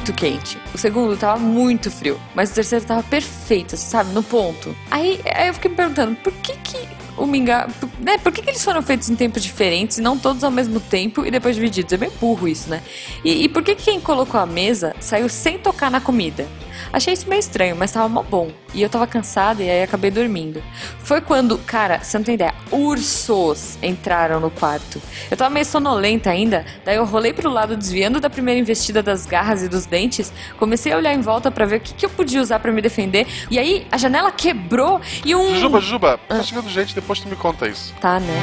muito quente. O segundo tava muito frio. Mas o terceiro tava perfeito, sabe? No ponto. Aí, aí eu fiquei me perguntando, por que que o mingau... Né? Por que que eles foram feitos em tempos diferentes e não todos ao mesmo tempo e depois divididos? É meio burro isso, né? E, e por que que quem colocou a mesa saiu sem tocar na comida? Achei isso meio estranho, mas tava mó bom. E eu tava cansada e aí acabei dormindo. Foi quando, cara, você não tem ideia, ursos entraram no quarto. Eu tava meio sonolenta ainda, daí eu rolei pro lado desviando da primeira investida das garras e dos dentes, comecei a olhar em volta para ver o que, que eu podia usar para me defender. E aí a janela quebrou e um. Jujuba, Jujuba, tá chegando gente, depois tu me conta isso. Tá, né?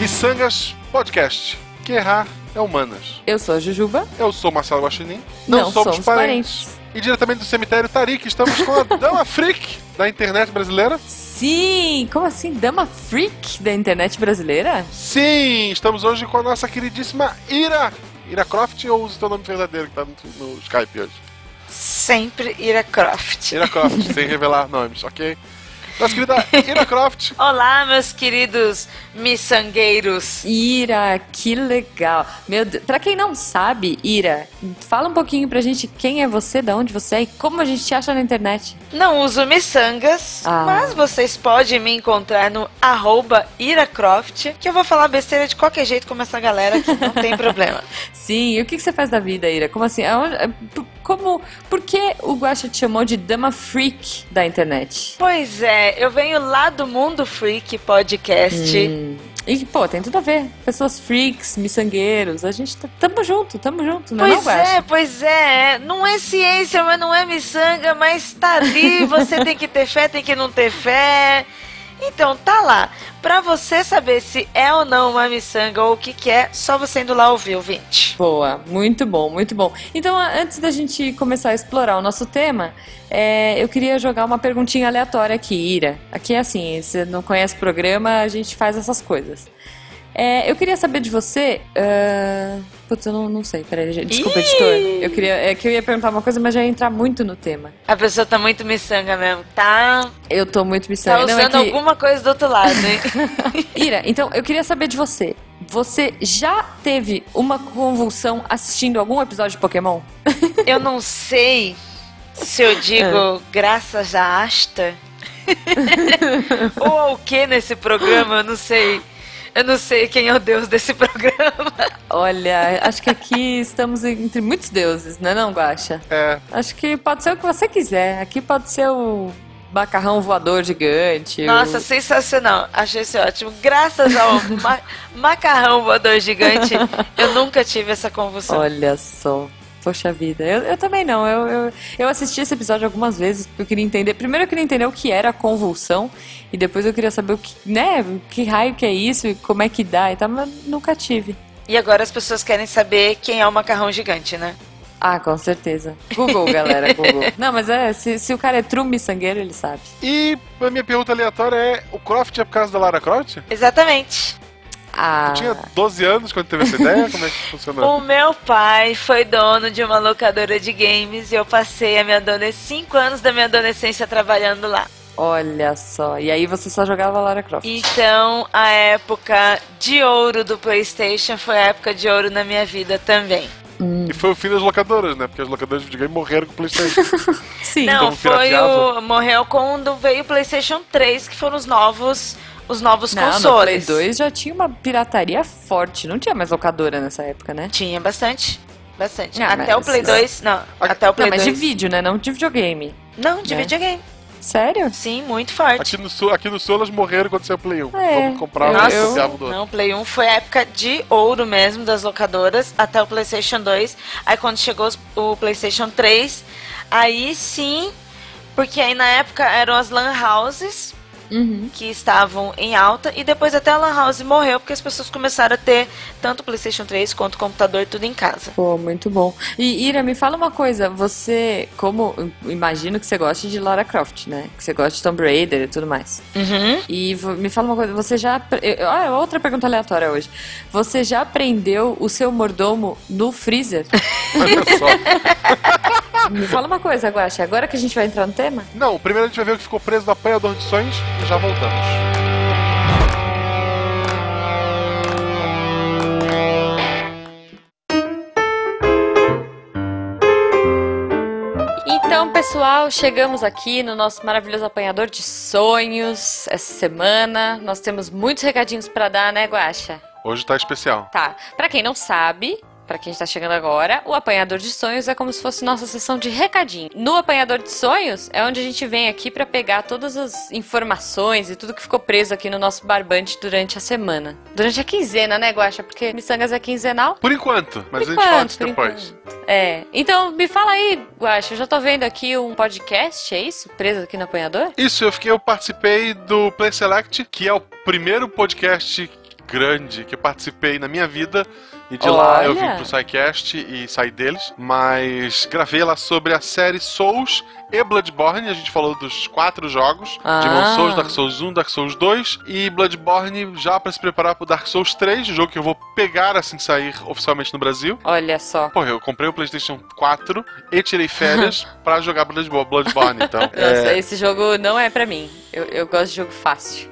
Missangas Podcast. Que errar é humanas. Eu sou a Jujuba. Eu sou Marcelo Guaxinim. Não, somos, parentes. E diretamente do cemitério Tarik, estamos com a Dama Freak da internet brasileira. Sim! Como assim? Dama Freak da internet brasileira? Sim, estamos hoje com a nossa queridíssima Ira. Ira Croft ou usa o teu nome verdadeiro que tá no, no Skype hoje? Sempre Ira Croft. Ira Croft, sem revelar nomes, ok? Nossa querida Ira Croft. Olá, meus queridos miçangueiros. Ira, que legal. Meu Deus, pra quem não sabe, Ira, fala um pouquinho pra gente quem é você, de onde você é e como a gente te acha na internet. Não uso miçangas, Ah. mas vocês podem me encontrar no arroba iracroft, que eu vou falar besteira de qualquer jeito como essa galera que não tem problema. Sim, e o que, que você faz da vida, Ira? Como assim? É, p- Como, por que o Guaxa te chamou de Dama Freak da internet? Pois é, eu venho lá do Mundo Freak Podcast. Hum. E, pô, tem tudo a ver. Pessoas freaks, miçangueiros, a gente tá, tamo junto, tamo junto, não é não, Pois Guaxa? é, pois é. Não é ciência, mas não é miçanga, mas tá ali. Você tem que ter fé, tem que não ter fé. Então, tá lá. Pra você saber se é ou não uma miçanga ou o que que é, só você indo lá ouvir, ouvinte. Boa, muito bom, muito bom. Então, antes da gente começar a explorar o nosso tema, é, eu queria jogar uma perguntinha aleatória aqui, Ira. Aqui é assim, você não conhece o programa, a gente faz essas coisas. É, eu queria saber de você. ah, Putz, eu não, não sei, peraí, desculpa, Ih! editor. Eu queria, é que eu ia perguntar uma coisa, mas já ia entrar muito no tema. A pessoa tá muito miçanga mesmo, tá? Eu tô muito Tá miçanga. Não, é usando que- alguma coisa do outro lado, hein? Ira, então eu queria saber de você. Você já teve uma convulsão assistindo algum episódio de Pokémon? eu não sei se eu digo graças a Asta ou ao que nesse programa, eu não sei. Eu não sei quem é o deus desse programa. Olha, acho que aqui estamos entre muitos deuses, não é não, Guaxa? É, Acho que pode ser o que você quiser. Aqui pode ser o macarrão voador gigante. Nossa, o... sensacional. Achei isso ótimo. Graças ao ma- macarrão voador gigante, eu nunca tive essa convulsão. Olha só. Poxa vida, eu, eu também não. Eu, eu, eu assisti esse episódio algumas vezes porque eu queria entender. Primeiro eu queria entender o que era a convulsão e depois eu queria saber o que, né, que raio que é isso e como é que dá e tal, mas nunca tive. E agora as pessoas querem saber quem é o macarrão gigante, né? Ah, com certeza. Google, galera, Google. Não, mas é, se, se o cara é true miçangueiro, ele sabe. e a minha pergunta aleatória é: o Croft é por causa da Lara Croft? Exatamente. Ah, Tu tinha 12 anos quando teve essa ideia? Como é que funcionou? O meu pai foi dono de uma locadora de games e eu passei a minha adolescência, 5 anos da minha adolescência trabalhando lá. olha só. E aí você só jogava Lara Croft. Então, a época de ouro do PlayStation foi a época de ouro na minha vida também. Hum, E foi o fim das locadoras, né? Porque as locadoras de videogame morreram com o PlayStation. sim. Não, foi o morreu quando veio o PlayStation 3, que foram os novos os novos Não, no Play consoles. 2 já tinha uma pirataria forte. Não tinha mais locadora nessa época, né? Tinha bastante. Bastante. Não, até o mas- Play 2, não, até o Play Não, mas 2. de vídeo, né? Não de videogame. Não, de né? videogame. Sério? Sim, muito forte. aqui, no sul, aqui no sul elas morreram quando saiu o Play 1. É, Vamos comprar Nossa, e copiava do outro. não, Play 1 foi a época de ouro mesmo das locadoras, até o PlayStation 2. Aí quando chegou o PlayStation 3, aí sim, porque aí na época eram as LAN houses Uhum. que estavam em alta e depois até a LAN house morreu porque as pessoas começaram a ter tanto o PlayStation 3 quanto o computador tudo em casa. Pô, muito bom. E Ira, me fala uma coisa. Você, como imagino que você gosta de Lara Croft, né? Que você gosta de Tomb Raider e tudo mais. Uhum. E me fala uma coisa, você já. Ah, outra pergunta aleatória hoje. Você já aprendeu o seu mordomo no freezer? Olha só. me fala uma coisa, Guaxa. Agora que a gente vai entrar no tema? Não, primeiro a gente vai ver o que ficou preso no apanhador de sonhos e já voltamos. Então, pessoal, chegamos aqui no nosso maravilhoso apanhador de sonhos essa semana. Nós temos muitos recadinhos para dar, né, Guaxa? Hoje tá especial. Tá. Para quem não sabe, Pra quem está chegando agora, o Apanhador de Sonhos é como se fosse nossa sessão de recadinho. No Apanhador de Sonhos é onde a gente vem aqui pra pegar todas as informações e tudo que ficou preso aqui no nosso barbante durante a semana. Durante a quinzena, né, Guaxa? Porque Missangas é quinzenal. Por enquanto, mas Por a gente fala enquanto, depois. É. Então, me fala aí, Guaxa, eu já tô vendo aqui um podcast, é isso? Preso aqui no Apanhador? Isso, eu fiquei, eu participei do Play Select, que é o primeiro podcast grande que eu participei na minha vida. E de lá eu vim Olha. pro SciCast e saí deles. Mas gravei lá sobre a série Souls e Bloodborne. A gente falou dos quatro jogos: Ah. Demon Souls, Dark Souls 1, Dark Souls 2 e Bloodborne já pra se preparar pro Dark Souls 3, o jogo que eu vou pegar assim que sair oficialmente no Brasil. Olha só. Porra, eu comprei o PlayStation 4 e tirei férias pra jogar Bloodborne, então. Nossa, é, esse jogo não é pra mim. Eu, eu gosto de jogo fácil.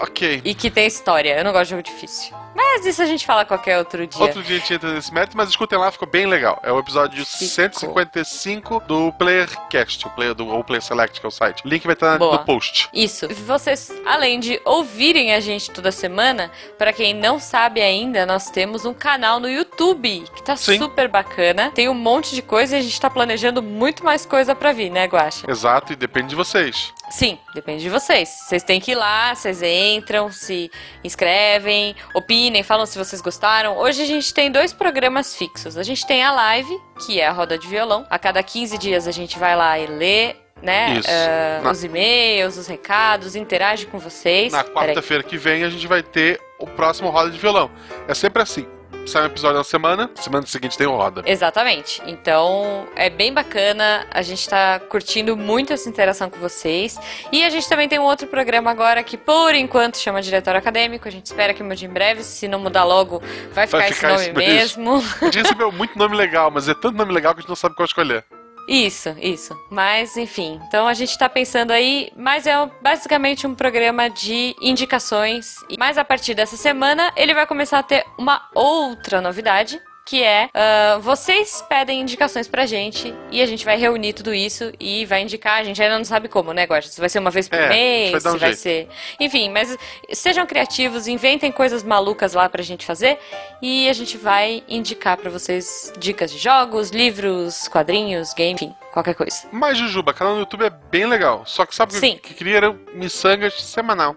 ok. E que tem história. Eu não gosto de jogo difícil. Mas isso a gente fala qualquer outro dia. Outro dia a gente entra nesse mérito, mas escutem lá, ficou bem legal. É o episódio Ficou. 155 do Playercast, o Player do ou Player Select, que é o site. O link vai estar Boa. no post. Isso. Vocês, além de ouvirem a gente toda semana, pra quem não sabe ainda, nós temos um canal no YouTube que tá Sim. super bacana. Tem um monte de coisa e a gente tá planejando muito mais coisa pra vir, né, Guaxa? Exato, e depende de vocês. Sim, depende de vocês. Vocês têm que ir lá, vocês entram, se inscrevem, opinem, falam se vocês gostaram. Hoje a gente tem dois programas fixos. A gente tem a live, que é a roda de violão. A cada 15 dias a gente vai lá e lê. Né? Eh, Na- Os e-mails, os recados, interage com vocês. Na quarta-feira que vem a gente vai ter o próximo Roda de Violão. É sempre assim. Sai um episódio na semana, semana seguinte tem o Roda. Exatamente. Então é bem bacana. A gente tá curtindo muito essa interação com vocês. E a gente também tem um outro programa agora que, por enquanto, chama Diretório Acadêmico. A gente espera que mude em breve. Se não mudar logo, vai ficar, esse ficar nome esse mesmo. mesmo. A gente recebeu muito nome legal, mas é tanto nome legal que a gente não sabe qual escolher. Isso, isso. Mas, enfim. Então a gente tá pensando aí, mas é basicamente um programa de indicações. Mas a partir dessa semana, ele vai começar a ter uma outra novidade. Que é, ah, vocês pedem indicações pra gente e a gente vai reunir tudo isso e vai indicar. A gente ainda não sabe como, né, Guaxa? Se vai ser uma vez por É, mês, vai dar um se vai jeito. ser. Enfim, mas sejam criativos, inventem coisas malucas lá pra gente fazer e a gente vai indicar pra vocês dicas de jogos, livros, quadrinhos, game, enfim, qualquer coisa. Mas, Jujuba, canal no YouTube é bem legal. Só que sabe o que- que queria era miçangas semanal.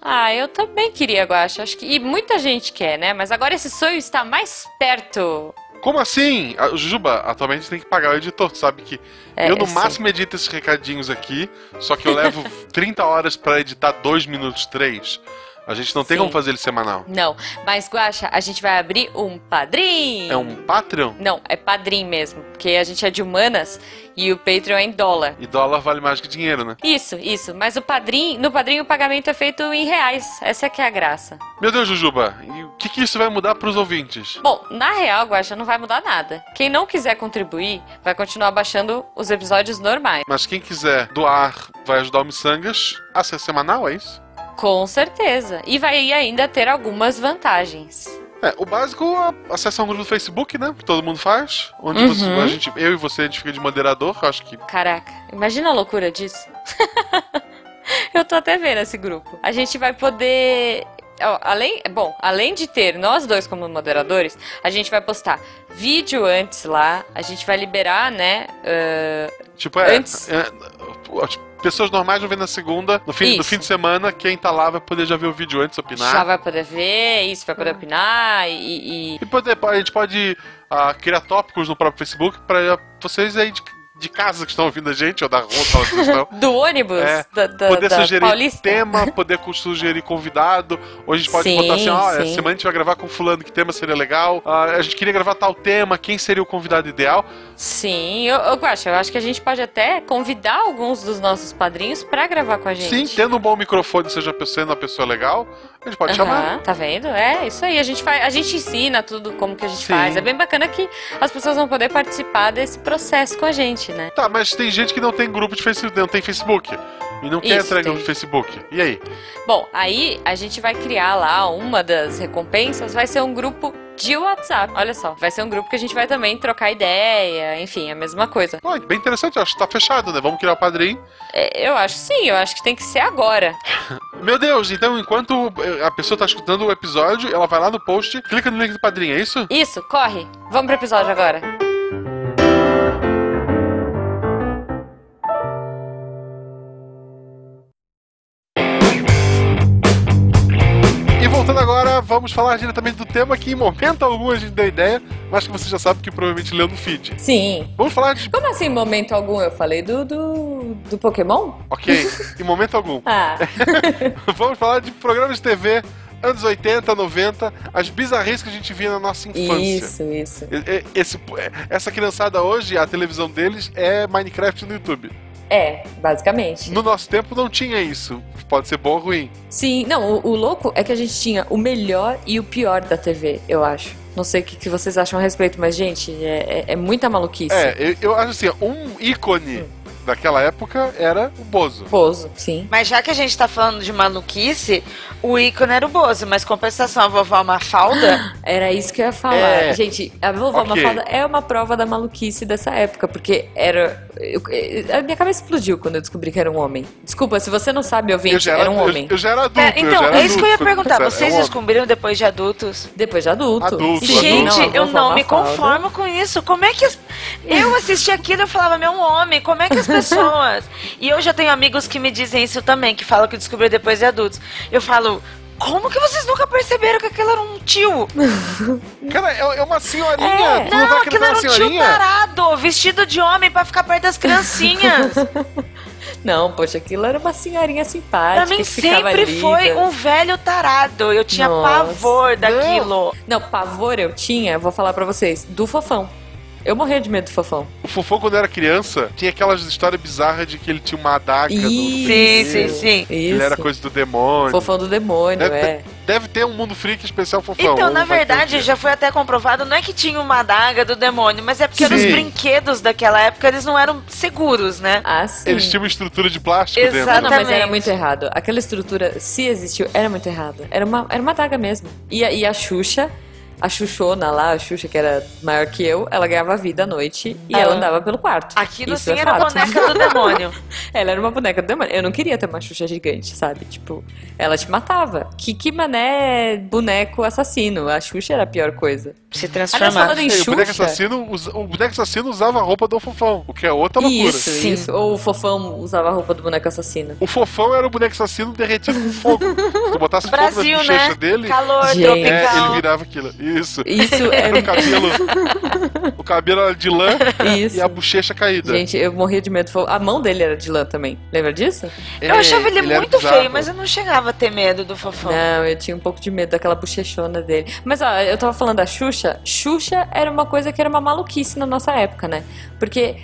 Ah, eu também queria, Guaxa. Acho que e muita gente quer, né? Mas agora esse sonho está mais perto. Como assim? A Jujuba, atualmente tem que pagar o editor, sabe que É, eu no máximo edito esses recadinhos aqui, só que eu levo 30 horas pra editar 2 minutos 3. A gente não tem Sim. como fazer ele semanal. Não, mas Guaxa, a gente vai abrir um padrinho. É um Patreon Não, é padrinho mesmo, porque a gente é de humanas e o Patreon é em dólar. e dólar vale mais que dinheiro, né? Isso, isso. Mas o padrinho, no padrinho o pagamento é feito em reais. Essa que é a graça. Meu Deus, Jujuba, e o que, que isso vai mudar pros ouvintes? Bom, na real, Guaxa, não vai mudar nada. Quem não quiser contribuir, vai continuar baixando os episódios normais. Mas quem quiser doar vai ajudar o Missangas a ser semanal, é isso? Com certeza. E vai ainda ter algumas vantagens. É, o básico, a- acessar um grupo do Facebook, né? Que todo mundo faz. Onde Uhum. você- a gente, eu e você, a gente fica de moderador. Acho que Caraca, imagina a loucura disso. Eu tô até vendo esse grupo. A gente vai poder. Além, bom, além de ter nós dois como moderadores, a gente vai postar vídeo antes lá. A gente vai liberar, né? ah, Tipo, é. Antes- é, as pessoas normais vão ver na segunda, no fim, no fim de semana, quem tá lá vai poder já ver o vídeo antes, opinar. já vai poder ver isso, vai poder opinar e- e E poder, a gente pode ah, criar tópicos no próprio Facebook pra vocês aí de, de casa que estão ouvindo a gente, ou da rua, que estão. do ônibus É, da, da, poder da sugerir Paulista. tema, poder sugerir convidado. Hoje a gente pode Sim, botar assim, ó, essa semana a gente vai gravar com fulano, que tema seria legal. Ah, a gente queria gravar tal tema, quem seria o convidado ideal. Sim, eu, eu, Guaxa, eu acho que a gente pode até convidar alguns dos nossos padrinhos pra gravar com a gente. Sim, tendo um bom microfone, seja sendo uma pessoa legal, a gente pode Aham, chamar. Tá vendo? É, isso aí. A gente, faz, a gente ensina tudo como que a gente Sim. faz. É bem bacana que as pessoas vão poder participar desse processo com a gente, né? Tá, mas tem gente que não tem grupo de Facebook, não tem Facebook. E não quer entrar em grupo de Facebook. E aí? Bom, aí a gente vai criar lá uma das recompensas, vai ser um grupo de WhatsApp. Olha só, vai ser um grupo que a gente vai também trocar ideia, enfim, a mesma coisa. Pô, bem interessante, acho que tá fechado, né? Vamos criar o padrinho. É, eu acho sim, eu acho que tem que ser agora. Meu Deus, então enquanto eh, a pessoa tá escutando o episódio, ela vai lá no post, clica no link do padrinho, é isso? Isso, corre. Vamos pro episódio agora. Vamos falar diretamente do tema que em momento algum a gente deu ideia, mas que você já sabe que provavelmente leu no feed. Sim. Vamos falar de. Como assim, em momento algum? Eu falei do, do, do Pokémon? Ok, em momento algum. Ah, Vamos falar de programas de TV anos 80, 90, as bizarrices que a gente via na nossa infância. isso, isso. Esse, essa criançada hoje, a televisão deles é Minecraft no YouTube. É, basicamente. No nosso tempo não tinha isso. Pode ser bom ou ruim. Sim, não, o, o louco é que a gente tinha o melhor e o pior da TV, eu acho. Não sei o que, que vocês acham a respeito, mas, gente, é, é, é muita maluquice. É, eu, eu acho assim, um ícone daquela época era o Bozo. Bozo, sim. Mas já que a gente tá falando de maluquice, o ícone era o Bozo, mas compensação a vovó Mafalda. Era isso que eu ia falar. É. Gente, a vovó Ok. Mafalda é uma prova da maluquice dessa época, porque era. eu- eu- a minha cabeça explodiu quando eu descobri que era um homem. Desculpa, se você não sabe, ouvinte, era, um homem. Eu, eu já era adulto. É, eu então, já era é isso que eu ia adulto, perguntar. era Vocês um descobriram depois de adultos? Depois de adulto. Adulto, Sim, Gente, a eu não me conformo com isso. Como é que. as- Eu assisti aquilo e eu falava, meu homem, como é que as pessoas. E eu já tenho amigos que me dizem isso também, que falam que descobriram depois de adultos. Eu falo. Como que vocês nunca perceberam que aquele era um tio? Cara, é, é uma senhorinha. É. Não, Não, aquilo era um tio tarado, vestido de homem pra ficar perto das criancinhas. Não, poxa, aquilo era uma senhorinha simpática. pra mim sempre ali, foi né? um velho tarado. Eu tinha Nossa. pavor daquilo. Não, pavor eu tinha, vou falar pra vocês, do fofão. Eu morria de medo do fofão. O Fofão, quando era criança, tinha aquelas histórias bizarras de que ele tinha uma adaga. no- Sim, sim, sim. Isso. Ele era coisa do demônio. Fofão do demônio, Deve, é. deve ter um mundo freak especial Fofão. Então, na verdade, já foi até comprovado, não é que tinha uma adaga do demônio, mas é porque eram os Sim. brinquedos daquela época, eles não eram seguros, né? Ah, sim. Eles tinham uma estrutura de plástico Exato. dentro. Não, mas era Exatamente. muito errado. Aquela estrutura, se existiu, era muito errado. Era uma, era uma daga mesmo. E, a- e a Xuxa, a Xuxona lá, a Xuxa que era maior que eu, ela ganhava vida à noite e Ah. ela andava pelo quarto. Aquilo Isso sim é era fato. boneca do demônio. Ela era uma boneca do demônio. Eu não queria ter uma Xuxa gigante, sabe? Tipo, ela te matava. Que, que mané boneco assassino. A Xuxa era a pior coisa. Se transformar. falando em E o boneco Xuxa... assassino, o boneco assassino usava a roupa do Fofão, o que é outra loucura. Isso, Sim. isso. Ou o fofão usava a roupa do boneco assassino. O Fofão era o boneco assassino derretido com fogo. Se tu botasse fogo Brasil, na bochecha né? dele, Calor é, ele virava aquilo. Isso. Isso Era o é. cabelo. o cabelo era de lã Isso. e a bochecha caída. Gente, eu morria de medo. A mão dele era de lã também. Lembra disso? Eu achava ele, era muito feio, mas eu não chegava a ter medo do fofão. Não, eu tinha um pouco de medo daquela bochechona dele. Mas ó, eu tava falando da Xuxa. Xuxa era uma coisa que era uma maluquice na nossa época, né? Porque.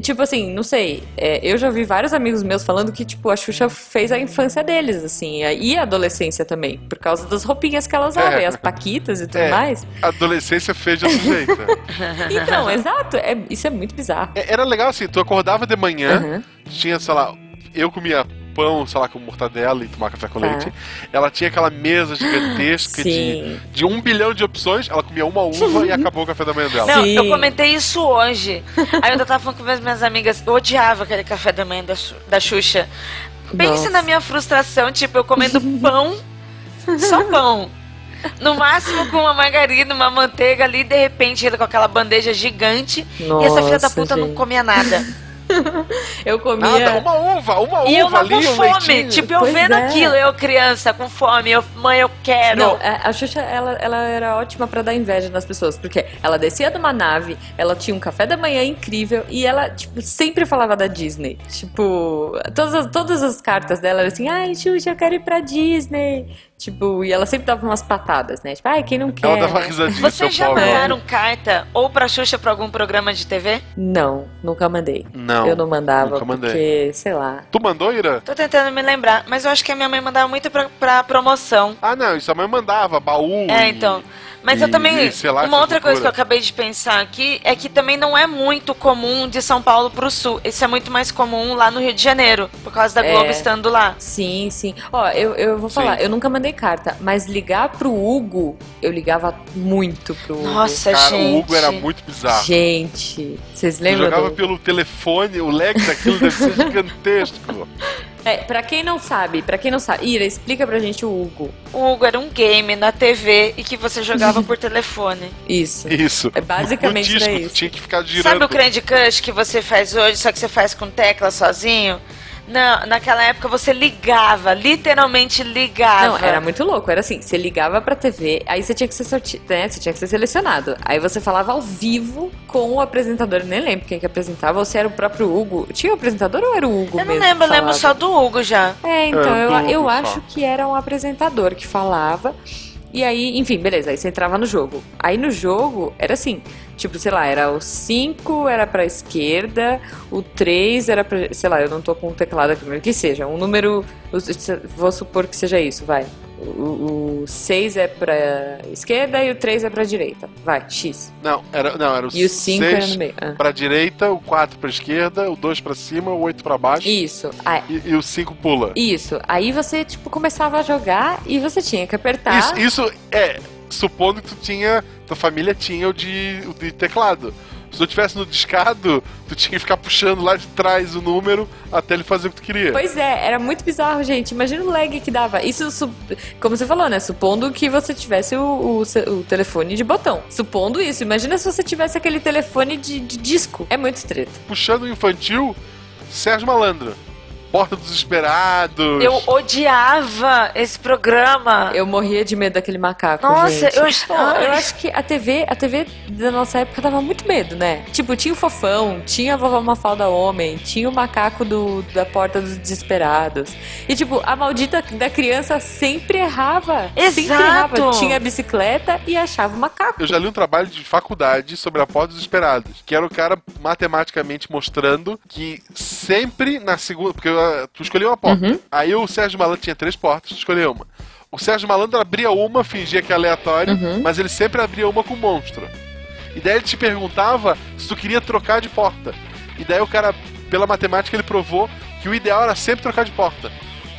Tipo assim, não sei, é, eu já vi vários amigos meus falando que, tipo, a Xuxa fez a infância deles, assim, e a adolescência também, por causa das roupinhas que ela usava, É. e as paquitas e tudo É. mais. A adolescência fez de né? Então, exato, é- isso é muito bizarro. É, Era legal assim, tu acordava de manhã, Aham. tinha, sei lá, eu comia pão, sei lá, com mortadela e tomar café com Tá. leite. Ela tinha aquela mesa gigantesca de, de um bilhão de opções, ela comia uma uva e acabou o café da manhã dela. Não, Sim. eu comentei isso hoje. Aí eu ainda tava falando com as minhas amigas, eu odiava aquele café da manhã da, da Xuxa. Pense Nossa. na minha frustração, tipo, eu comendo pão, só pão. No máximo com uma margarina, uma manteiga ali, de repente ele com aquela bandeja gigante. e essa filha da Nossa, puta não gente. comia nada. Eu comia. Nada, uma uva, uma E eu uva lá ali, com um fome. leitinho. Tipo, eu Pois vendo é. aquilo, eu criança com fome, eu, mãe, eu quero. Não, a a Xuxa, ela, ela era ótima pra dar inveja nas pessoas, porque ela descia de uma nave, ela tinha um café da manhã incrível e ela, tipo, sempre falava da Disney. Tipo, todas as, todas as cartas dela eram assim, ai, Xuxa, eu quero ir pra Disney. Tipo, e ela sempre dava umas patadas, né? Tipo, ai, quem não quer? Ela dava risadinha, Vocês já pobre. mandaram carta ou pra Xuxa pra algum programa de TV? Não, nunca mandei. Não. eu não mandava, nunca mandei. porque, sei lá. Tu mandou, Ira? Tô tentando me lembrar, mas eu acho que a minha mãe mandava muito pra, pra promoção. Ah, não, isso a mãe mandava, baú. É, e- então. Mas E- eu também. lá, uma outra coisa que eu acabei de pensar aqui é que também não é muito comum de São Paulo pro sul. Isso é muito mais comum lá no Rio de Janeiro, por causa da É. Globo estando lá. Sim, sim. Ó, eu, eu vou falar, Sim. eu nunca mandei carta, mas ligar pro Hugo, eu ligava muito pro Hugo. Nossa, Cara, gente. o Hugo era muito bizarro. Gente, vocês lembram? jogava do- pelo telefone, o lag daquilo deve ser gigantesco. É, pra quem não sabe, pra quem não sabe, Ira, explica pra gente o Hugo. O Hugo era um game na TV e que você jogava por telefone. Isso. Isso. É basicamente no disco, isso. tinha que ficar girando. Sabe o Candy Crush que você faz hoje, só que você faz com tecla sozinho? Não, naquela época você ligava, literalmente ligava. Não, era muito louco. Era assim, você ligava pra TV, aí você tinha que ser sorti... né? Você tinha que ser selecionado. Aí você falava ao vivo com o apresentador. Eu nem lembro quem que apresentava, ou se era o próprio Hugo. Tinha o apresentador ou era o Hugo Eu não mesmo lembro, eu que lembro só do Hugo já. É, então, É, eu, eu só. acho que era um apresentador que falava. E aí, enfim, beleza, aí você entrava no jogo. Aí no jogo era assim, tipo, sei lá, era o 5 era pra esquerda, o 3 era pra, sei lá, eu não tô com o teclado aqui, mas que seja, um número, vou supor que seja isso, vai. O 6 é pra esquerda e o 3 é pra direita. Vai, X. Não, era, não, era o E o 5 era no meio. Ah. pra direita, o 4 pra esquerda, o 2 pra cima, o 8 pra baixo Isso. Ah, e, e o 5 pula. isso. Aí você, tipo, começava a jogar e você tinha que apertar. Isso, isso é, supondo que tu tinha, tua família tinha o de, o de teclado. Se tu tivesse no discado, tu tinha que ficar puxando lá de trás o número até ele fazer o que tu queria. Pois é, era muito bizarro, gente. Imagina o lag que dava. Isso, como você falou, né? Supondo que você tivesse o, o o telefone de botão. Supondo isso. Imagina se você tivesse aquele telefone de, de disco. É muito treta. Puxando o infantil, Sérgio Malandro. Porta dos Esperados. Eu odiava esse programa. Eu morria de medo daquele macaco. Nossa, gente. eu- Pô, eu acho que a TV, a TV da nossa época dava muito medo, né? Tipo, tinha o fofão, tinha a vovó Mafalda Homem, tinha o macaco do, da Porta dos Desesperados. E, tipo, a maldita da criança sempre errava. Sempre Exato. errava. Tinha a bicicleta e achava o macaco. Eu já li um trabalho de faculdade sobre a Porta dos Esperados, que era o cara matematicamente mostrando que sempre na segunda. Porque tu escolheu uma porta. Uhum. Aí o Sérgio Malandro tinha três portas, tu escolheu uma. O Sérgio Malandro abria uma, fingia que é aleatório, Uhum. mas ele sempre abria uma com monstro. E daí ele te perguntava se tu queria trocar de porta. E daí o cara, pela matemática, ele provou que o ideal era sempre trocar de porta.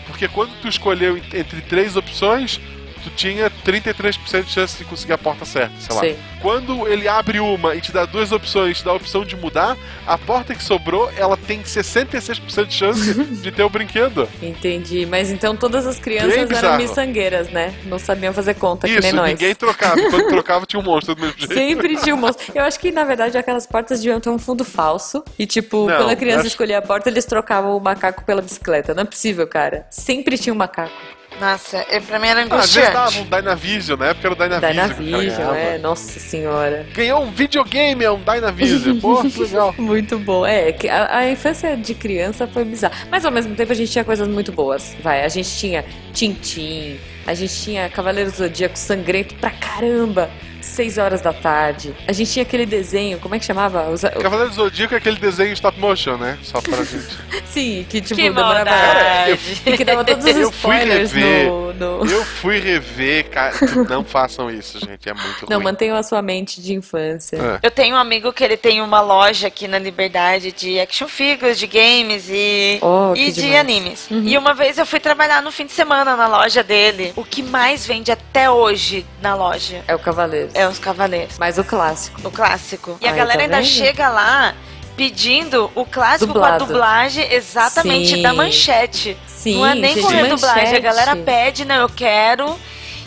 Porque quando tu escolheu en- entre três opções, tu tinha 33% de chance de conseguir a porta certa, sei lá. Sei. Quando ele abre uma e te dá duas opções, te dá a opção de mudar, a porta que sobrou, ela tem 66% de chance de ter o brinquedo. Entendi. Mas então todas as crianças eram bizarro. miçangueiras, né? Não sabiam fazer conta que nem Isso, nós. ninguém trocava. Quando trocava, tinha um monstro do mesmo jeito. Sempre tinha um monstro. Eu acho que, na verdade, aquelas portas deviam ter um fundo falso. E, tipo, Não, quando a criança acho- escolhia a porta, eles trocavam o macaco pela bicicleta. Não é possível, cara. Sempre tinha um macaco. Nossa, é, pra mim era Ah, às vezes dava angustiante. um Dynavision, na época era o Dynavision. Dynavision, é. Nossa senhora. Ganhou um videogame, é um Dynavision. Pô, que legal. Muito bom. É, que a, a infância de criança foi bizarra. Mas ao mesmo tempo a gente tinha coisas muito boas. Vai, a gente tinha Tintim, a gente tinha Cavaleiro do Zodíaco sangrento pra caramba. Seis horas da tarde. A gente tinha aquele desenho, como é que chamava? Os- Cavaleiro do Zodíaco é aquele desenho stop motion, né? Só pra gente. Sim, que tipo Que demorava. maldade. E que dava todos os Eu fui spoilers rever. no. no... Eu fui rever, cara. Não façam isso, gente. É muito Não, ruim. mantenham a sua mente de infância. É. Eu tenho um amigo que ele tem uma loja aqui na Liberdade de action figures, de games e, Oh, e de demais. animes. Uhum. E uma vez eu fui trabalhar no fim de semana na loja dele. O que mais vende até hoje na loja É o Cavaleiro. É os Cavaleiros, Mas o clássico. o clássico. E a Ai, galera tá ainda vendo? chega lá pedindo o clássico Dublado. com a dublagem exatamente Sim. da manchete. Sim, não é nem com redublagem, a galera pede, não, eu quero.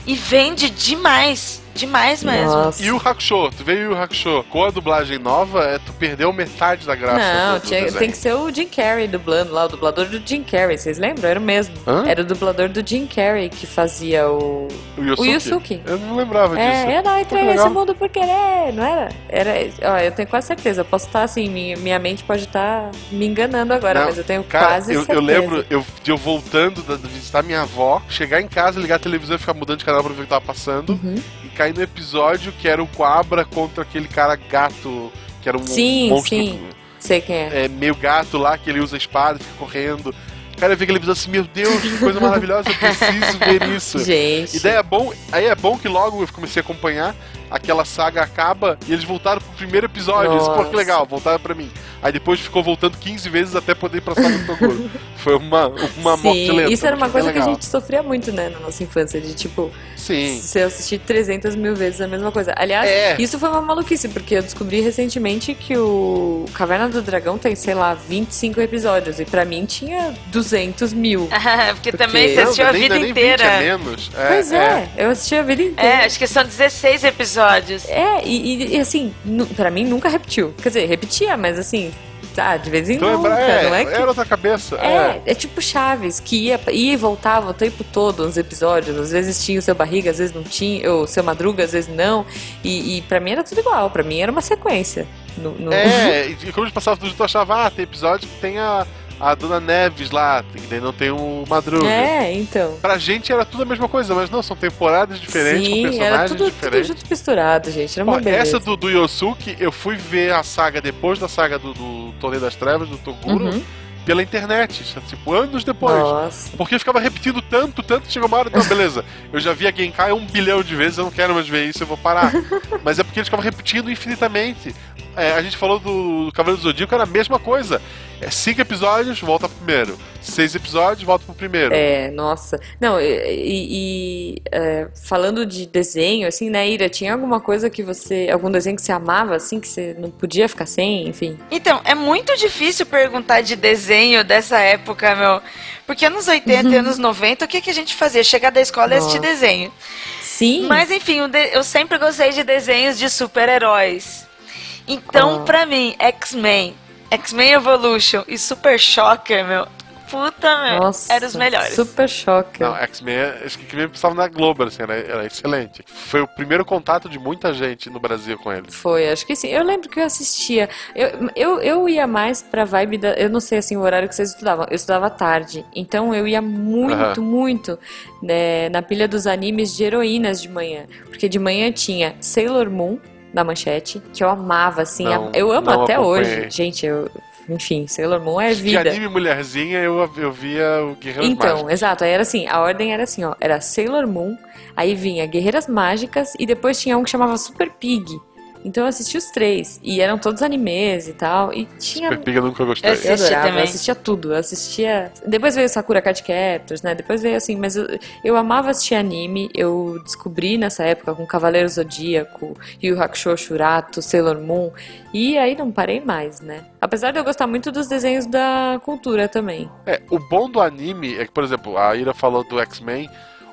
E vende demais. Demais mesmo. Nossa. E o Hakusho, tu veio o Hakusho com a dublagem nova, é, tu perdeu metade da graça. Não, do, do tinha- tem que ser o Jim Carrey dublando lá, o dublador do Jim Carrey, vocês lembram? Era o mesmo. Hã? Era o dublador do Jim Carrey que fazia o. O Yusuke? O Yusuke. Eu não lembrava disso. É, eu não entrei nesse legal. mundo por querer, não era? Era. Ó, eu tenho quase certeza. Eu posso estar assim, minha, minha mente pode estar me enganando agora, Não, mas eu tenho Cara, quase eu, certeza. eu lembro eu, de eu voltando de visitar minha avó, chegar em casa, ligar a televisão e ficar mudando de canal pra ver o que tava passando, Uhum. e cair no episódio que era o Coabra contra aquele cara gato, que era um Sim, monstro sim. Sei quem é. é, meio gato lá, que ele usa a espada e fica correndo. Cara vê aquele episódio assim, meu Deus, que coisa maravilhosa, eu preciso ver isso. Gente. E daí é bom, aí é bom que logo eu comecei a acompanhar, aquela saga acaba e eles voltaram pro primeiro episódio. Isso, pô, que Nossa. legal, voltaram pra mim. Aí depois ficou voltando 15 vezes até poder ir pra saga do Toguro. Foi uma, uma morte Sim, lenta. isso era uma coisa que a gente sofria muito, né, na nossa infância, de tipo, Sim. se eu assistir 300 mil vezes a mesma coisa. Aliás, É. isso foi uma maluquice, porque eu descobri recentemente que o Caverna do Dragão tem, sei lá, 25 episódios, e pra mim tinha 200 mil. Porque, Porque- também você Não, assistiu a nem- vida nem 20 inteira. é menos. É, pois é, eu assisti a vida inteira. É, acho que são 16 episódios. É, e, e- assim, pra mim nunca repetiu. Quer dizer, repetia, mas assim, tá, de vez em Então, nunca, é, não é que... era outra cabeça. É, é tipo Chaves, que ia, ia e voltava o tempo todo nos episódios. Às vezes tinha o seu barriga, às vezes não tinha, ou o seu madruga, às vezes não. E, e pra mim era tudo igual, pra mim era uma sequência. No, no- É, e como eles passavam tudo, tu achava, ah, tem episódio que tem a, a Dona Neves lá, que daí não tem o Madruga. É, então. Pra gente era tudo a mesma coisa, mas não, são temporadas diferentes, com Sim, era personagens tudo, tudo diferentes. junto e misturado, gente. Era Ó, uma beleza. essa do, do Yosuke, eu fui ver a saga depois da saga do, do Torneio das Trevas, do Toguro, Uhum. pela internet, tipo, anos depois. Nossa. Porque ficava repetindo tanto, tanto, chegou uma hora, não, beleza, eu já vi a Genkai um bilhão de vezes, eu não quero mais ver isso, eu vou parar. Mas é porque eles ficavam repetindo infinitamente. É, a gente falou do, Cavaleiro do Zodíaco, era a mesma coisa. É cinco episódios, volta pro primeiro. Seis episódios, volta pro primeiro. É, nossa. Não, e, e- é, falando de desenho, assim, né, Ira, tinha alguma coisa que você. Algum desenho que você amava, assim, que você não podia ficar sem, enfim? Então, é muito difícil perguntar de desenho dessa época, meu. Porque anos 80 e anos 90, o que, que a gente fazia? Chegar da escola e assistir Nossa. desenho. Sim. Mas enfim, eu sempre gostei de desenhos de super-heróis. Então, Ah. pra mim, X-Men, X-Men Evolution e Super Shocker, meu. Puta, meu. Nossa, Eram os melhores. Super choque. Não, X-Men, acho que X-Men passava na Globo, assim, era, era excelente. Foi o primeiro contato de muita gente no Brasil com eles. Foi, acho que sim. Eu lembro que eu assistia. Eu, eu, eu ia mais pra vibe da. Eu não sei assim o horário que vocês estudavam. Eu estudava à tarde. Então eu ia muito, Aham. muito né, na pilha dos animes de heroínas de manhã. Porque de manhã tinha Sailor Moon na manchete, que eu amava, assim. Não, eu amo até acompanhei. hoje. Gente, eu. Enfim, Sailor Moon é De vida. anime mulherzinha, eu, eu via o Guerreiros Então, Mágicos. exato, aí era assim, a ordem era assim, ó, era Sailor Moon, aí vinha Guerreiras Mágicas e depois tinha um que chamava Super Pig. Então eu assisti os três, e eram todos animes e tal, e tinha... Super Pig eu nunca gostei. Eu Eu assisti adorava, eu também. assistia tudo, eu assistia... Depois veio Sakura Card Captors, né, depois veio assim, mas eu, eu amava assistir anime, eu descobri nessa época com Cavaleiro Zodíaco, Yu Yu Hakusho, Shurato, Sailor Moon, e aí não parei mais, né. Apesar de eu gostar muito dos desenhos da cultura também. É, o bom do anime é que, por exemplo, a Ira falou do X-Men.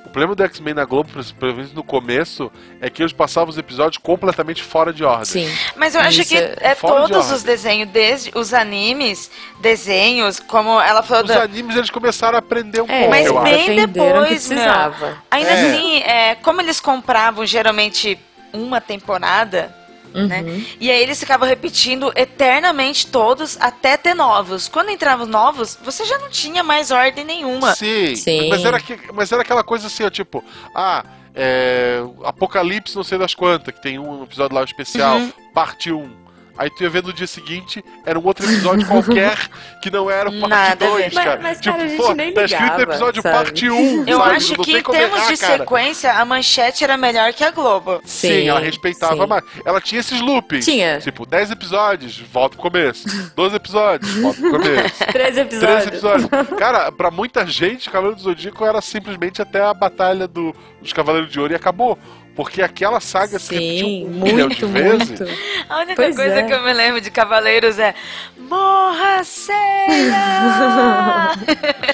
O problema do X-Men na Globo, pelo menos no começo, é que eles passavam os episódios completamente fora de ordem. Sim. Mas eu acho Isso que é é de todos ordem. os desenhos, desde os animes, desenhos, como ela falou Os da, animes eles começaram a aprender um É, pouco, Mas eu bem acho. que depois, precisava. Ainda É. assim, é, como eles compravam geralmente uma temporada, né? Uhum. E aí eles ficavam repetindo eternamente todos até ter novos. Quando entravam novos, você já não tinha mais ordem nenhuma. Sim, Sim. Mas, era que- mas era aquela coisa assim, ó, tipo, ah, é, Apocalipse não sei das quantas, que tem um episódio lá especial, Uhum. parte 1. Aí tu ia ver no dia seguinte, era um outro episódio qualquer que não era o parte Nada a ver. 2, Mas- cara. mas, tipo, cara, a gente pô, nem tá escrito ligava, episódio sabe? parte 1. Eu sabe? acho Não que em termos errar, de cara. sequência, a manchete era melhor que a Globo. Sim, Sim, ela respeitava sim. mais. Ela tinha esses loopings. Tinha. Tipo, 10 episódios, volta pro começo. 12 episódios, volta pro começo. Três Três episódios. episódios. Cara, pra muita gente, Cavaleiro do Zodíaco era simplesmente até a batalha do, dos Cavaleiros de Ouro e acabou. Porque aquela saga se repetiu Sim, um milhão de muito, vezes. muito. A única Pois coisa é. que eu me lembro de Cavaleiros é Morra Ceia!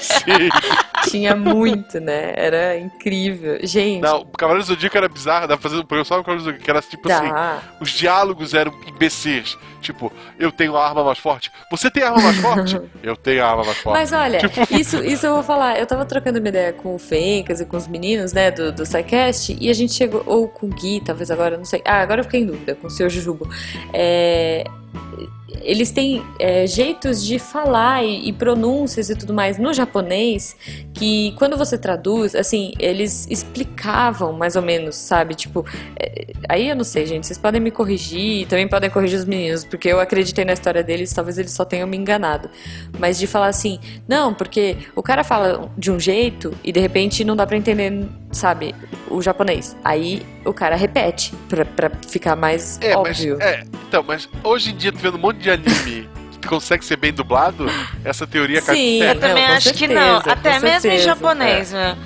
Sim. Tinha muito, né? Era incrível. Gente, Não, o Cavaleiro do Zodíaco era bizarro, dá pra fazer um programa só no Cavaleiro do Zodíaco, que era tipo assim, tá. os diálogos eram imbecis. Tipo, eu tenho a arma mais forte. Você tem a arma mais forte? Eu tenho a arma mais forte. Mas olha, Tipo- isso, isso eu vou falar. Eu tava trocando uma ideia com o Fencas e com os meninos, né, do, do SciCast, e a gente chegou, ou com o Gui, talvez agora, não sei. Ah, agora eu fiquei em dúvida, com o seu Jujubo. É, eles têm é, jeitos de falar e, e, pronúncias e tudo mais no japonês que quando você traduz, assim, eles explicavam mais ou menos, sabe? Tipo, é, aí eu não sei, gente, vocês podem me corrigir, também podem corrigir os meninos, porque eu acreditei na história deles, talvez eles só tenham me enganado. Mas de falar assim, não, porque o cara fala de um jeito e de repente não dá para entender, sabe, o japonês. Aí o cara repete pra, pra ficar mais é, óbvio. Mas, é, então, mas hoje em dia, tu vendo um monte de anime consegue ser bem dublado, essa teoria Sim, cai eu também não, acho certeza, que não. Até mesmo certeza, em japonês, é. né?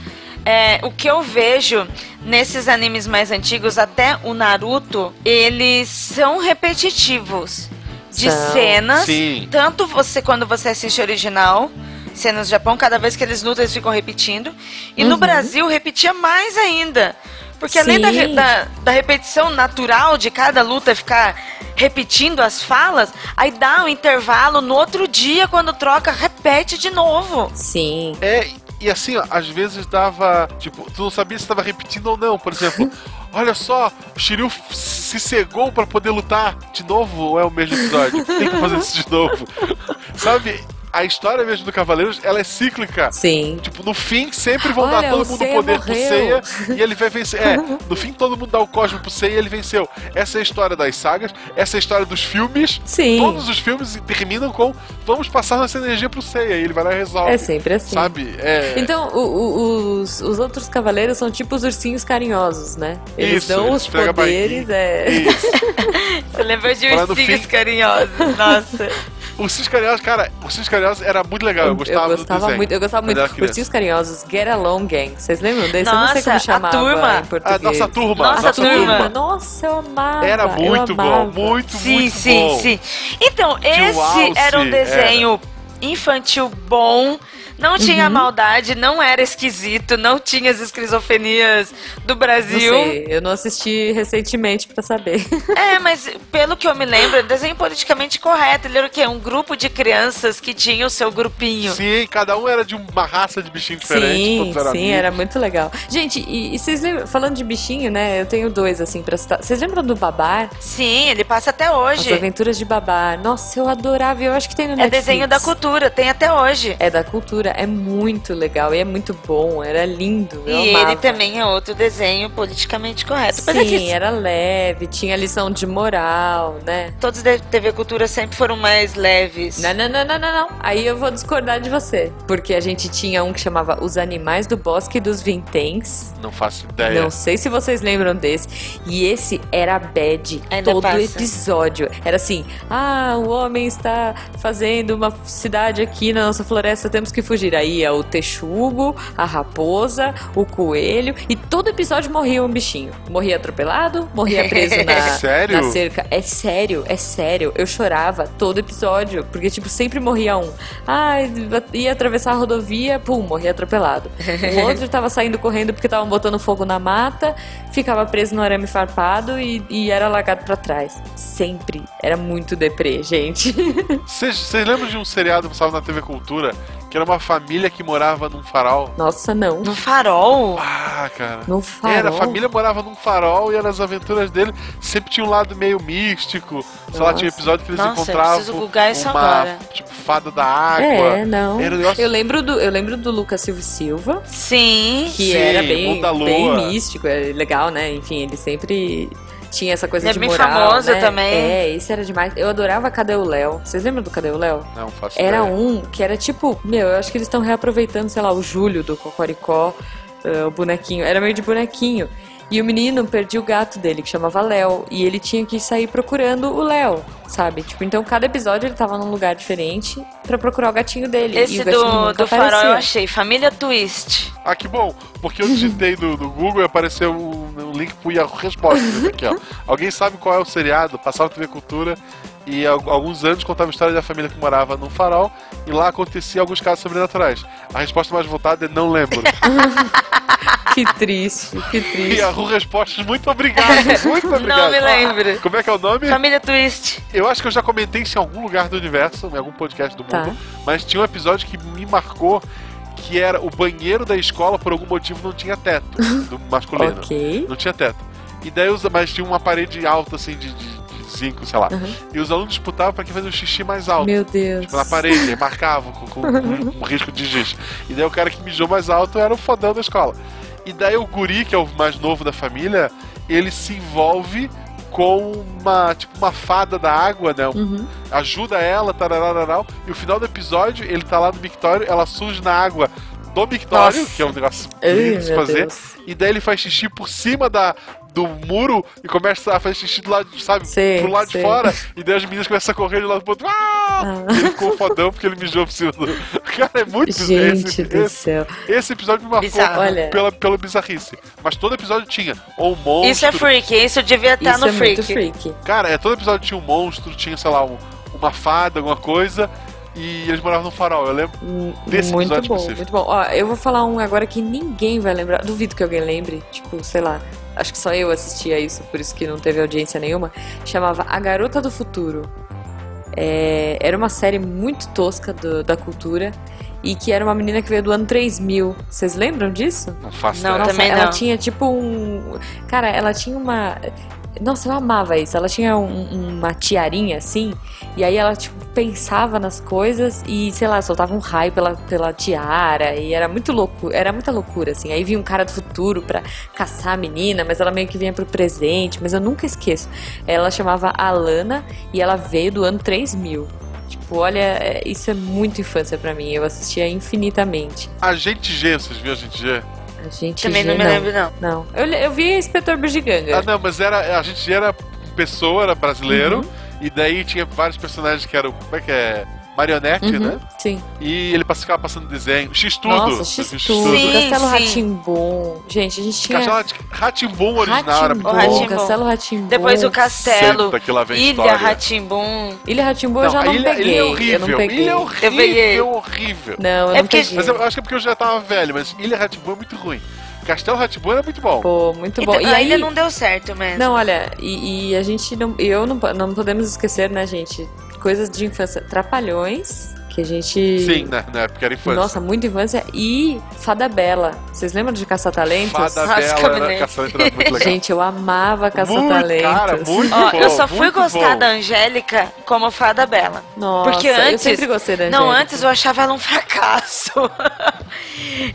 É, o que eu vejo nesses animes mais antigos, até o Naruto, eles são repetitivos de são. cenas. Sim. Tanto você quando você assiste original, cenas do Japão, cada vez que eles lutam, eles ficam repetindo. E uhum. no Brasil repetia mais ainda. Porque além da, da, da, repetição natural de cada luta ficar repetindo as falas, aí dá um intervalo no outro dia, quando troca, repete de novo. Sim. É, e assim, ó, às vezes dava. Tipo, tu não sabia se estava repetindo ou não. Por exemplo, olha só, o Shiryu se cegou para poder lutar de novo, ou é o mesmo episódio? Tem que fazer isso de novo. Sabe? A história mesmo do Cavaleiros, ela é cíclica. Sim. Tipo, no fim, sempre vão Olha, dar todo mundo o poder morreu. pro Seiya e ele vai vencer. É, no fim, todo mundo dá o cosmo pro Seiya e ele venceu. Essa é a história das sagas, essa é a história dos filmes. Sim. Todos os filmes terminam com vamos passar nossa energia pro Seiya e ele vai lá e resolve. É sempre assim. Sabe? É... Então, o, o, os, os outros cavaleiros são tipo os ursinhos carinhosos, né? Eles Isso, dão os poderes. É... Isso. Você lembra de ursinhos fim... carinhosos? Nossa. O Cis Carinhosos, cara, o Cis Carinhosos era muito legal. Eu gostava, eu gostava muito. Eu gostava muito. Ursinhos Carinhosos, Get Along Gang. Vocês lembram desse? Nossa, eu não sei como chamava a turma. em português. A nossa turma. Nossa, nossa turma. turma. Nossa, eu amava. Era muito bom, muito, sim, muito sim, bom. Sim, sim, sim. Então, esse era um desenho era. infantil bom não tinha uhum. maldade, não era esquisito, não tinha as esquizofrenias do Brasil. Não sei, eu não assisti recentemente para saber. É, mas pelo que eu me lembro, desenho politicamente correto. Ele era o quê? Um grupo de crianças que tinha o seu grupinho. Sim, cada um era de uma raça de bichinho diferente. Sim, sim, amigos. era muito legal. Gente, e, e, vocês lembram, falando de bichinho, né? Eu tenho dois, assim, pra citar. Vocês lembram do Babar? Sim, ele passa até hoje. As Aventuras de Babar. Nossa, eu adorava. Eu acho que tem no é Netflix. É desenho da cultura, tem até hoje. É da cultura é muito legal e é muito bom, era lindo. e amava. ele também é outro desenho politicamente correto. Sim, que... era leve, tinha lição de moral, né? Todos da TV Cultura sempre foram mais leves. Não, não, não, não, não, não. Aí eu vou discordar de você. Porque a gente tinha um que chamava Os Animais do Bosque dos Vinténs. Não faço ideia. Não sei se vocês lembram desse. E esse era bad Ainda todo passa. episódio. Era assim: ah, o homem está fazendo uma cidade aqui na nossa floresta, temos que fugir fugir. Aí ia o texugo, a raposa, o coelho. E todo episódio morria um bichinho. Morria atropelado, morria preso na, sério? na cerca. É sério, é sério. Eu chorava todo episódio. Porque, tipo, sempre morria um. Ah, ia atravessar a rodovia, pum, morria atropelado. O outro tava saindo correndo porque estavam botando fogo na mata, ficava preso no arame farpado e, e era largado para trás. Sempre. Era muito deprê, gente. Vocês lembram de um seriado que passava na TV Cultura que era uma família que morava num farol. Nossa, não. No farol? Ah, cara. No farol? Era, a família morava num farol e nas aventuras dele sempre tinha um lado meio místico. Sei lá, tinha episódio que eles Nossa, encontravam isso uma, agora. tipo, fada da água. É, não. Negócio... Eu lembro do, eu lembro do Lucas Silva Silva. Sim. Que Sim, era bem, bem místico, é legal, né? Enfim, ele sempre tinha essa coisa é de bem moral, famosa né? também. É, isso era demais. Eu adorava Cadê o Léo? Vocês lembram do Cadê o Léo? Não, faço Era ideia. um que era tipo, meu, eu acho que eles estão reaproveitando, sei lá, o Júlio do Cocoricó, uh, o bonequinho. Era meio de bonequinho. E o menino perdia o gato dele, que chamava Léo, e ele tinha que sair procurando o Léo, sabe? Tipo, então cada episódio ele tava num lugar diferente para procurar o gatinho dele. Esse do, do farol eu achei, Família Twist. Ah, que bom, porque eu digitei do, do Google e apareceu um, um link pro Yahoo Respostas aqui, ó. Alguém sabe qual é o seriado? Passava TV Cultura e há alguns anos contava a história da família que morava num farol e lá acontecia alguns casos sobrenaturais. A resposta mais votada é não lembro. que triste, que triste. Yahoo Respostas, muito obrigado, muito obrigado. Não me lembro. Como é que é o nome? Família Twist. Eu acho que eu já comentei isso em algum lugar do universo, em algum podcast do Tá. mundo, mas tinha um episódio que me marcou que era o banheiro da escola, por algum motivo, não tinha teto, do masculino. Ok. Não tinha teto. E daí, mas tinha uma parede alta, assim, de, de- de vizinho, sei lá. Uhum. E os alunos disputavam pra quem fazia o xixi mais alto. Meu Deus. Tipo, na parede, marcavam com, com, com, com risco de giz. E daí o cara que mijou mais alto era o fodão da escola. E daí o guri, que é o mais novo da família, ele se envolve com uma, tipo, uma fada da água, né? Uhum. Ajuda ela, tararararau. E o final do episódio, ele tá lá no mictório, ela surge na água do mictório, Nossa. que é um negócio lindo de fazer. Deus. E daí ele faz xixi por cima da, do muro e começa a fazer xixi do lado, sabe, Sei, pro lado sei. de fora. E daí as meninas começam a correr de lado pro outro. Ah! E ele ficou fodão porque ele mijou por cima do. Cara, é muito Gente esse, do esse, céu. esse episódio me marcou Bizarro. Olha. pela, pela bizarrice. Mas todo episódio tinha. Ou um monstro. Isso é freak, isso devia estar Isso no é freak. muito freak. Cara, é, todo episódio tinha um monstro, tinha, sei lá, um- uma fada, alguma coisa. E eles moravam no farol, eu lembro. Hum, Desse muito episódio bom, específico. muito bom. Ó, eu vou falar um agora que ninguém vai lembrar. Duvido que alguém lembre. Tipo, sei lá. Acho que só eu assistia isso, por isso que não teve audiência nenhuma. Chamava A Garota do Futuro. É, era uma série muito tosca do- da cultura. E que era uma menina que veio do ano 3000. Vocês lembram disso? Não faço Não. Nossa, também ela não. tinha tipo um. Cara, ela tinha uma. Nossa, eu amava isso. Ela tinha um- uma tiarinha assim, e aí ela, tipo, pensava nas coisas e, sei lá, soltava um raio pela, pela tiara, e era muito louco, era muita loucura, assim. Aí vinha um cara do futuro pra caçar a menina, mas ela meio que vinha pro presente, mas eu nunca esqueço. Ela chamava Alana e ela veio do ano 3000. Tipo, olha, é- isso é muito infância pra mim. Eu assistia infinitamente. Agente G, vocês viram Agente G? A gente Também não me lembro, não. Não. Eu, eu vi Inspetor Bugiganga. Ah, não, mas era. A gente era pessoa, era brasileiro. Uhum. E daí tinha vários personagens que eram. Como é que é? Marionete, Uhum, né? Sim. E ele ficava passando desenho. X-Tudo. Nossa, X-Tudo, Castelo sim. Ratimbum. Gente, a gente tinha Castelo Ratimbum original era muito O bom. Rá-Tim-Bum. Castelo Ratimbum. Depois o Castelo, Senta que lá vem Ilha. Ratimbum. Ilha Ratimbum eu já não ilha, peguei. ilha é eu horrível. não peguei. Ilha é Eu peguei. horrível, horrível. Não, eu É não porque- peguei. Mas eu acho que é porque eu já tava velho, mas Ilha Ratimbum é muito ruim. Castelo Ratimbum era muito bom. Pô, muito bom. E aí, ainda não deu certo mesmo. Não, olha, e, e a gente não. Eu não, não podemos esquecer, né, gente? Coisas de infância. Trapalhões, que a gente. Sim, né? Na época era infância. Nossa, muita infância. E Fada Bela. Vocês lembram de Caça-Talentos? Fada Bela era caçador, era muito legal. Gente, eu amava muito, cara, Caça-Talentos. muito Ó, bom, eu só fui muito gostar bom. da Angélica como fada bela. Nossa, Porque eu antes- sempre gostei da Não, Angélica. antes eu achava ela um fracasso.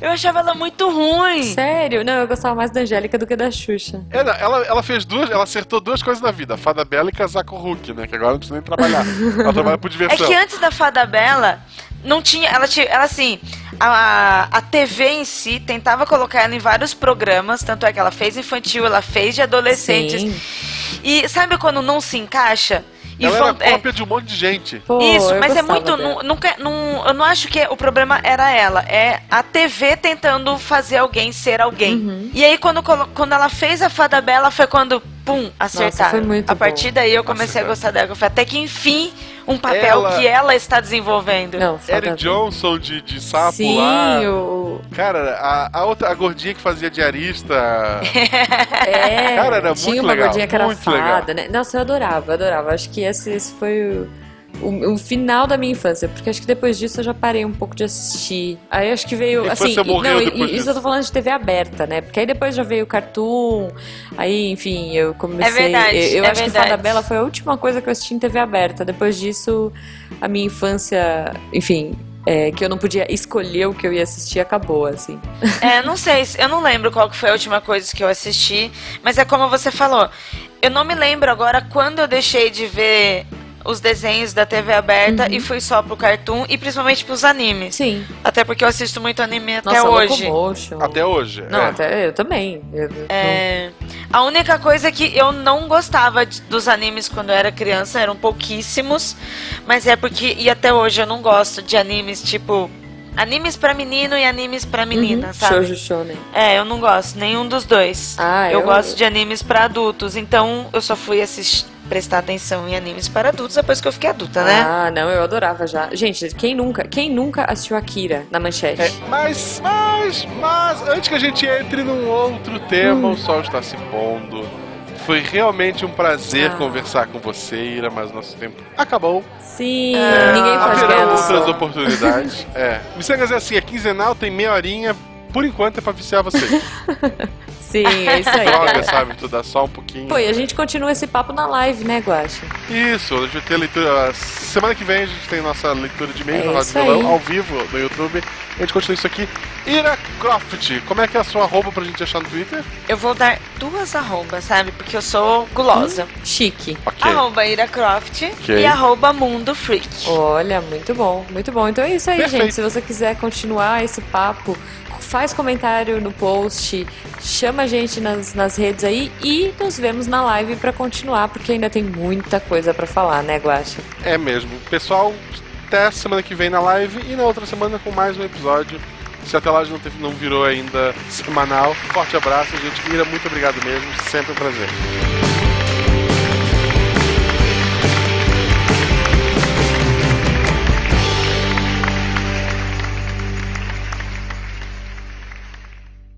eu achava ela muito ruim. Sério? Não, eu gostava mais da Angélica do que da Xuxa. Ela, ela, ela fez duas, ela acertou duas coisas na vida, a Fada Bela e casar com o Hulk, né? Que agora não precisa nem trabalhar. ela trabalha por É diversão. que antes da fada bela, não tinha. Ela tinha. Ela assim. A, a TV em si tentava colocar ela em vários programas, tanto é que ela fez infantil, ela fez de adolescentes. Sim. E sabe quando não se encaixa? E Ela vão- era é, cópia de um monte de gente. Pô, Isso, mas é muito. dela. Nunca, nun- eu não acho que o problema era ela. É a TV tentando fazer alguém ser alguém. Uhum. E aí, quando, quando ela fez a Fada Bela, foi quando, pum, acertaram. foi muito a partir bom. daí eu comecei Nossa, a gostar dela. Foi até que enfim um papel Ela- que ela está desenvolvendo. Não, Eric Johnson de, de sapo Sim, lá. o... Cara, a, a outra, a gordinha que fazia diarista. É, Cara, era tinha muito uma legal, gordinha que era muito fada, né? Nossa, eu adorava, eu adorava. Acho que esse, esse foi o, o, o final da minha infância, porque acho que depois disso eu já parei um pouco de assistir. Aí acho que veio, A assim, morreu não, e- depois e, isso disso. eu tô falando de TV aberta, né? Porque aí depois já veio o Cartoon, aí, enfim, eu comecei... É verdade, eu eu é acho que verdade. Fada Bela foi a última coisa que eu assisti em TV aberta. Depois disso, a minha infância, enfim... é, que eu não podia escolher o que eu ia assistir, acabou, assim. É, não sei, eu não lembro qual que foi a última coisa que eu assisti, mas é como você falou. Eu não me lembro agora quando eu deixei de ver os desenhos da TV aberta Uhum. e fui só pro cartoon e principalmente pros animes. Sim. Até porque eu assisto muito anime até Nossa, hoje. Locomotion. Até hoje. Não, é. até eu também. Eu- É, a única coisa que eu não gostava de- dos animes quando eu era criança eram pouquíssimos, mas é porque e até hoje eu não gosto de animes tipo animes pra menino e animes pra menina, Uhum, sabe? Shoujo Shonen. É, eu não gosto nenhum dos dois. Ah, eu, eu- gosto de animes pra adultos, então eu só fui assistir, prestar atenção em animes para adultos depois que eu fiquei adulta, né? Ah, não, eu adorava já. Gente, quem nunca, quem nunca assistiu Akira na manchete? É, mas, mas, mas, antes que a gente entre num outro tema, Hum. o sol está se pondo. Foi realmente um prazer Ah. conversar com você, Ira, mas nosso tempo acabou. Sim, Ah, ninguém pode Haverá ganhar outras oportunidades. é. Missangas é assim, é quinzenal, tem meia horinha. Por enquanto é pra viciar você. Sim, é isso aí. Droga, sabe? Tu dá só um pouquinho. Pô, e a gente continua esse papo na live, né, Guaxa? Isso, a gente vai ter leitura. Semana que vem a gente tem nossa leitura de e-mail É no Rádio. Violão, ao vivo no YouTube. A gente continua isso aqui. Ira Croft, como é que é a sua arroba pra gente achar no Twitter? Eu vou dar duas arrobas, sabe? Porque eu sou gulosa. Chique. Ok. Arroba Ira Croft Ok. e arroba Mundo Freak. Olha, muito bom, muito bom. Então é isso aí, Perfeito. gente. Se você quiser continuar esse papo, faz comentário no post, chama a gente nas, nas redes aí e nos vemos na live pra continuar, porque ainda tem muita coisa pra falar, né, Guaxa? É mesmo. Pessoal, até semana que vem na live e na outra semana com mais um episódio. Se até lá não, teve, não virou ainda semanal. Forte abraço, gente. Ira, muito obrigado mesmo. Sempre um prazer.